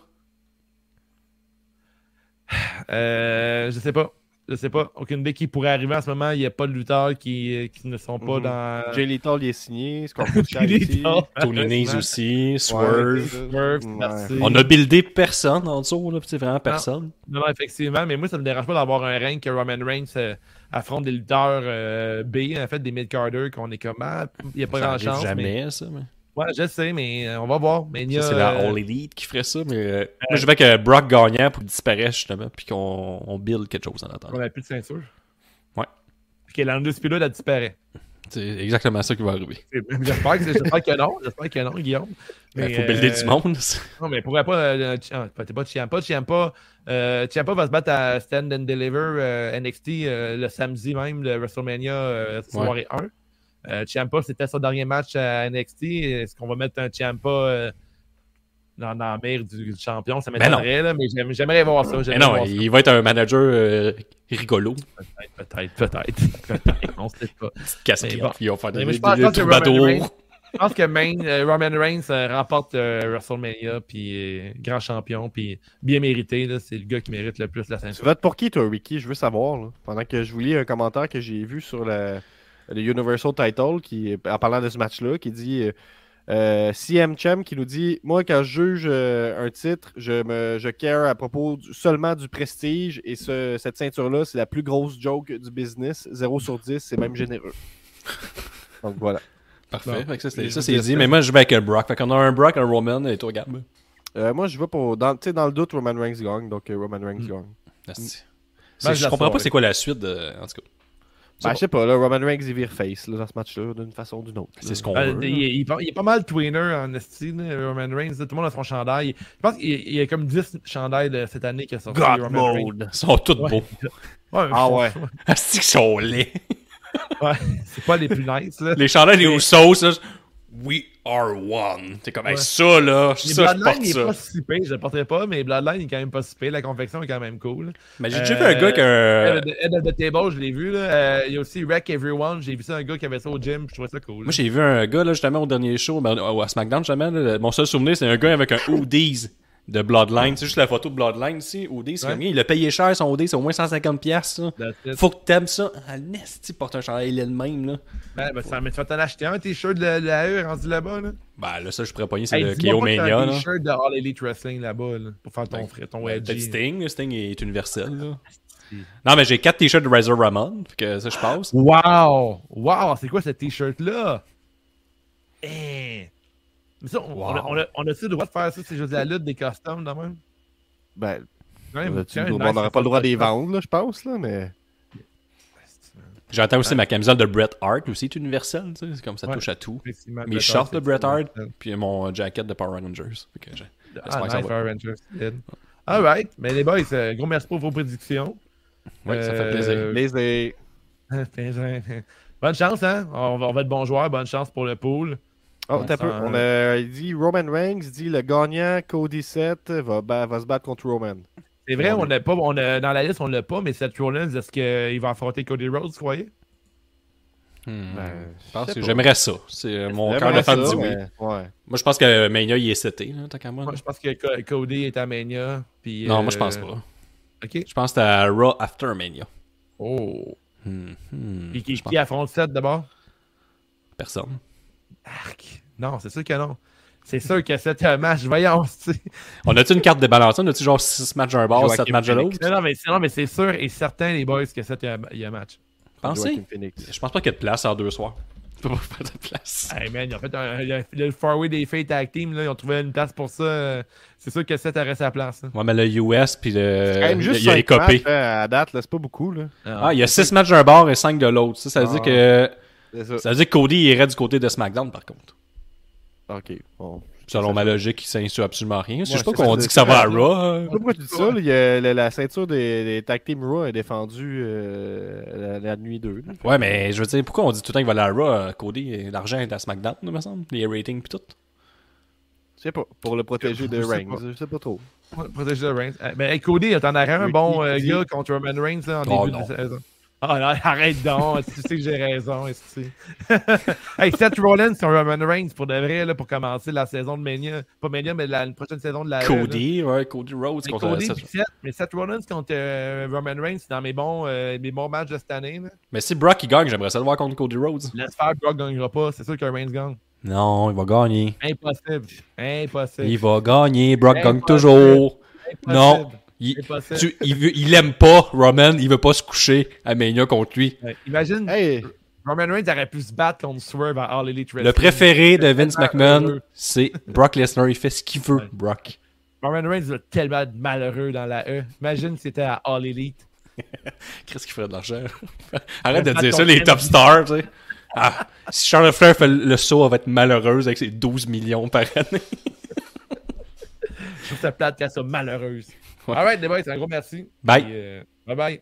Euh, je sais pas. Je sais pas. Aucune idée qui pourrait arriver en ce moment. Il n'y a pas de lutteurs qui, qui ne sont pas Mhm. dans. Jay Lethal, il est signé. Scorpio. Tony Nese aussi, Swerve. Swerve, Ouais. On a buildé personne en dessous, là, c'est vraiment personne. Non, non, effectivement, mais moi, ça me dérange pas d'avoir un règne que Roman Reigns euh, affronte des lutteurs euh, B, en fait, des mid-carders, qu'on est comme, ah, il n'y a pas Ça grand arrive chance. jamais, ça. Mais... Ouais, je sais, mais euh, on va voir. Mais il y a, Ça, c'est la euh, All Elite qui ferait ça, mais euh, moi, je vais que Brock gagnant pour disparaisse, justement, puis qu'on on build quelque chose en attendant. On n'a plus de ceinture. Ouais. Puis que l'Undisputed, elle disparaît. C'est exactement ça qui va arriver. J'espère que, j'espère que non. J'espère que non, Guillaume. Il faut builder euh, du monde. Non, mais pourrait pas. Euh, ah, pas, pas Ciampa. Ciampa, euh, Ciampa va se battre à Stand and Deliver euh, NXT euh, le samedi même, le WrestleMania euh, soirée 1. Euh, Ciampa, c'était son dernier match à NXT. Est-ce qu'on va mettre un Ciampa euh, dans, dans la mire du, champion? Ça Ben m'étonnerait, là, mais j'aime- j'aimerais voir ça. Mais non, voir ça. il va être un manager euh, rigolo. Peut-être, peut-être, peut-être. On sait pas. Petite casquette, Mais bon. puis il va faire des, moi, je des, pense des que Roman troubadours. Reigns- Je pense que Main- euh, Roman Reigns euh, remporte euh, WrestleMania, puis euh, grand champion, puis bien mérité. là. C'est le gars qui mérite le plus la Tu ceinture. votes pour qui, toi, Ricky? Je veux savoir. Là. Pendant que je vous lis un commentaire que j'ai vu sur le, le Universal Title, qui, en parlant de ce match-là, qui dit euh, euh, CM Cham qui nous dit Moi, quand je juge euh, un titre, je, me, je care à propos du- seulement du prestige et ce- cette ceinture-là, c'est la plus grosse joke du business. 0 sur 10, c'est même généreux. Donc voilà. Parfait. Ça, c'est, dit. Mais moi, je vais avec un Brock. Fait qu'on a un Brock, un Roman, et toi, Gab. Euh, moi, je vais pour. Dans, tu sais, dans le doute, Roman Reigns gagne. Donc euh, Roman Reigns Mm. gagne. Asti. Ben, je comprends pas c'est quoi la suite de. En tout cas. Ben, bon. je sais pas, là, Roman Reigns, il vire face là, dans ce match-là, d'une façon ou d'une autre. C'est ce qu'on Euh, veut. il, il- il est pas- il est pas mal tweener en esti, là, Roman Reigns. Tout le monde a son chandail. Je pense qu'il il y a comme 10 chandails de cette année qui sorti. God Roman Reigns. Ils sont tous Ouais. beaux. Ouais, Ah ouais. Asti qu'ils sont laids? ouais, c'est pas les plus nice. Là. Les chandails Mais- Usos, là, We are one. T'es comme, hey, Ouais. ça, là, Les ça, je Bloodline, porte il est ça. pas si pire, je le porterai pas, mais Bloodline, il est quand même pas si pire. La confection est quand même cool. Mais j'ai déjà Euh, vu un gars qui Head of the- Table, je l'ai vu. Là. Euh, il y a aussi Wreck Everyone. J'ai vu ça un gars qui avait ça au gym. Je trouvais ça cool. Moi, j'ai vu un gars, là, justement, au dernier show, ben, à SmackDown, justement, là, mon seul souvenir, c'est un gars avec un hoodies de Bloodline. C'est juste la photo de Bloodline ici. Hoodies, c'est comme, il a payé cher son hoodie, c'est au moins 150$. piastres, ça. That's it. Faut que t'aimes ça. Ah, Nesti porte un chandail il est le même, là. Ben, ben, ça m'a fait t'en acheter un t-shirt de la, E rendu là-bas. Là. Ben, là, ça, je pourrais pogner, c'est le KO Mania, un t-shirt de All Elite Wrestling là-bas là, pour faire ton Ben, frère, ton edgy. T'as Sting, le Sting est universel. Non, mais j'ai 4 t-shirts de Razor Ramon, que ça, je passe. Wow! Wow! C'est quoi ce t-shirt-là? Eh! Mais ça, on, on a, on, a, on a-tu le droit de faire ça? C'est juste la lutte des costumes, quand même? Ben, on nice, n'aurait pas le droit de les vendre, là, je pense, là, mais. J'entends aussi ma camisole de Bret Hart, aussi, est universelle, tu sais. C'est comme ça Ouais. touche à tout. Mes Bret shorts de Bret Hart, puis mon jacket de Power Rangers. J'ai- Ah, nice, va. Power Rangers. Good. Alright. Mais les boys, euh, gros merci pour vos prédictions. Oui, ça fait Euh, plaisir. Les. Bonne chance, hein? On va, on va être bons joueurs. Bonne chance pour le pool. Oh, t'as peu. On a, il dit Roman Reigns, il dit le gagnant, Cody 7, va, se battre contre Roman. C'est vrai, on l'a pas. On a, dans la liste, on l'a pas, mais Seth Rollins, est-ce qu'il va affronter Cody Rhodes, vous croyez? Hmm. Ben, Je pense que j'aimerais ça. C'est euh, mon cœur de fan dit oui. mais- Ouais. Moi, je pense que Mania, il est là, tant qu'à moi. Je pense que Co- Cody est à Mania. Puis, Non, euh, moi, je pense pas. Ok. Je pense que c'est à Raw After Mania. Oh. Hmm, hmm, Puis qui, qui affronte Seth d'abord? Personne. Arc. Non, c'est sûr que non. C'est sûr que a un match. Voyons, tu sais. On a-tu une carte débalancée? On a-tu genre 6 matchs d'un bar, Joaquin 7 matchs de l'autre? Non, mais, c'est- non, mais c'est sûr et certain, les boys, que y a un match. Pensez? Je pense pas qu'il y a de place en deux soirs. Tu peux pas faire de place. Hey man, ils ont fait un, le, le Farway des Fate Tag Team, là, ils ont trouvé une place pour ça. C'est sûr que Seth aurait sa place. là. Ouais, mais le US, puis le. C'est quand même juste il y a les 5 matchs copés. là, à date, là, c'est pas beaucoup. Là. Ah, il y a 6 matchs d'un bar et 5 de l'autre. Ça, ça veut Ah. dire que. Ça. Ça veut dire que Cody irait du côté de SmackDown, par contre. Ok. Bon. Selon ma logique, il s'insuit absolument rien. Je Ouais, sais pas qu'on dit que ça va à Raw. Je sais pas pourquoi tu dis ça. là, il y a la, la ceinture des, des Tag Team Raw est défendue euh, la, la nuit 2. là. Ouais, mais je veux dire, pourquoi on dit tout le temps qu'il va aller à Raw, euh, Cody, l'argent est à SmackDown, il me semble, les ratings pis tout. Je sais pas. Pour le protéger de Je Reigns. Je sais pas trop. Ouais, Protéger le Reigns. Euh, Mais hey, Cody, t'en aurais un bon euh, gars contre Roman Reigns là, en Oh, début non. de saison. Ah non, arrête donc, tu sais que j'ai raison. hey, Seth Rollins sur Roman Reigns pour de vrai, là, pour commencer la saison de Mania. Pas Mania, mais la, prochaine saison de la. Cody, ouais, Cody Rhodes contre Cody Seth- mais Seth Rollins contre euh, Roman Reigns, c'est dans mes bons, euh, mes bons matchs de cette année. là. Mais si Brock il gagne, j'aimerais ça le voir contre Cody Rhodes. Laisse faire, Brock gagnera pas. C'est sûr que Reigns gagne. Non, il va gagner. Impossible. Impossible. Il va gagner. Brock gagne Impossible. toujours. Impossible. Non. Il, tu- il, veut- il aime pas Roman, il veut pas se coucher à Mania contre lui. Ouais. Imagine, Hey, Roman Reigns aurait pu se battre contre Swerve à All Elite Wrestling. Le préféré de Vince McMahon, c'est Brock Lesnar. Il fait ce qu'il veut, Ouais. Brock. Roman Reigns va tellement malheureux dans la E. Imagine si c'était à All Elite. Qu'est-ce qu'il ferait de l'argent? Arrête de dire ça, les top stars, tu sais. Ah, si Charles Flair fait le saut, elle va être malheureuse avec ses 12 millions par année. Je trouve ça plate qu'elle soit malheureuse. Ouais. Alright, les boys, un gros merci. Bye. Euh, bye bye.